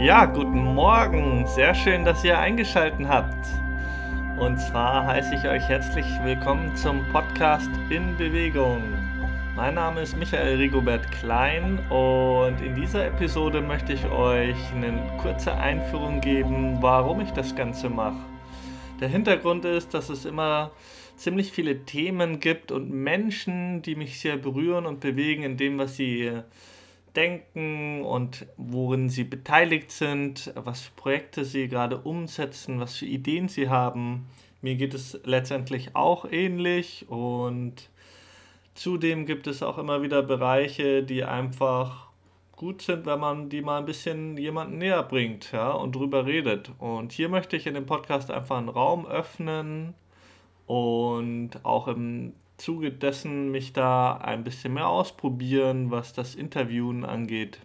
Ja, guten Morgen. Sehr schön, dass ihr eingeschaltet habt. Und zwar heiße ich euch herzlich willkommen zum Podcast In Bewegung. Mein Name ist Michael Rigobert Klein und in dieser Episode möchte ich euch eine kurze Einführung geben, warum ich das Ganze mache. Der Hintergrund ist, dass es immer ziemlich viele Themen gibt und Menschen, die mich sehr berühren und bewegen in dem, was sie denken und worin sie beteiligt sind, was für Projekte sie gerade umsetzen, was für Ideen sie haben. Mir geht es letztendlich auch ähnlich und zudem gibt es auch immer wieder Bereiche, die einfach gut sind, wenn man die mal ein bisschen jemanden näher bringt, ja, und drüber redet. Und hier möchte ich in dem Podcast einfach einen Raum öffnen und auch im Zuge dessen mich da ein bisschen mehr ausprobieren, was das Interviewen angeht.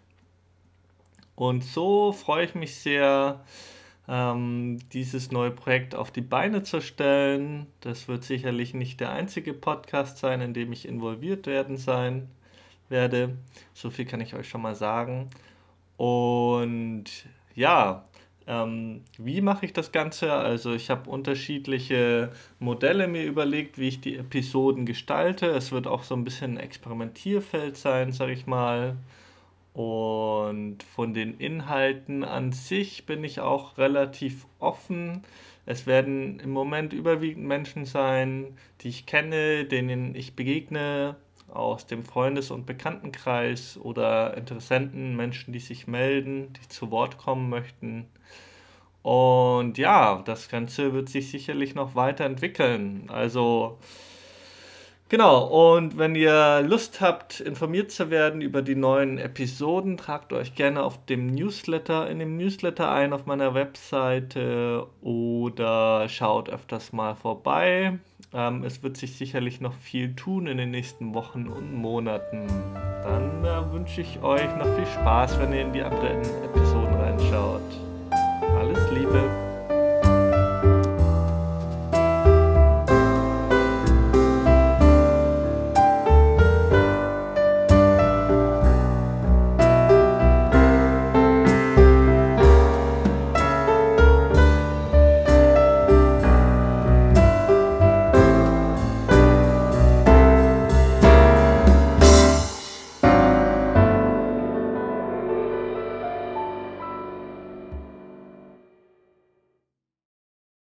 Und so freue ich mich sehr, ähm, dieses neue Projekt auf die Beine zu stellen. Das wird sicherlich nicht der einzige Podcast sein, in dem ich involviert werden sein werde. So viel kann ich euch schon mal sagen. Und ja, ähm, wie mache ich das Ganze? Also ich habe unterschiedliche Modelle mir überlegt, wie ich die Episoden gestalte. Es wird auch so ein bisschen ein Experimentierfeld sein, sage ich mal. Und von den Inhalten an sich bin ich auch relativ offen. Es werden im Moment überwiegend Menschen sein, die ich kenne, denen ich begegne, aus dem Freundes- und Bekanntenkreis oder Interessenten, Menschen, die sich melden, die zu Wort kommen möchten. Und ja, das Ganze wird sich sicherlich noch weiterentwickeln. Also genau, und wenn ihr Lust habt, informiert zu werden über die neuen Episoden, tragt euch gerne auf dem Newsletter, in dem Newsletter ein auf meiner Webseite oder schaut öfters mal vorbei. Ähm, es wird sich sicherlich noch viel tun in den nächsten Wochen und Monaten. Dann äh, wünsche ich euch noch viel Spaß, wenn ihr in die anderen Episoden reinschaut.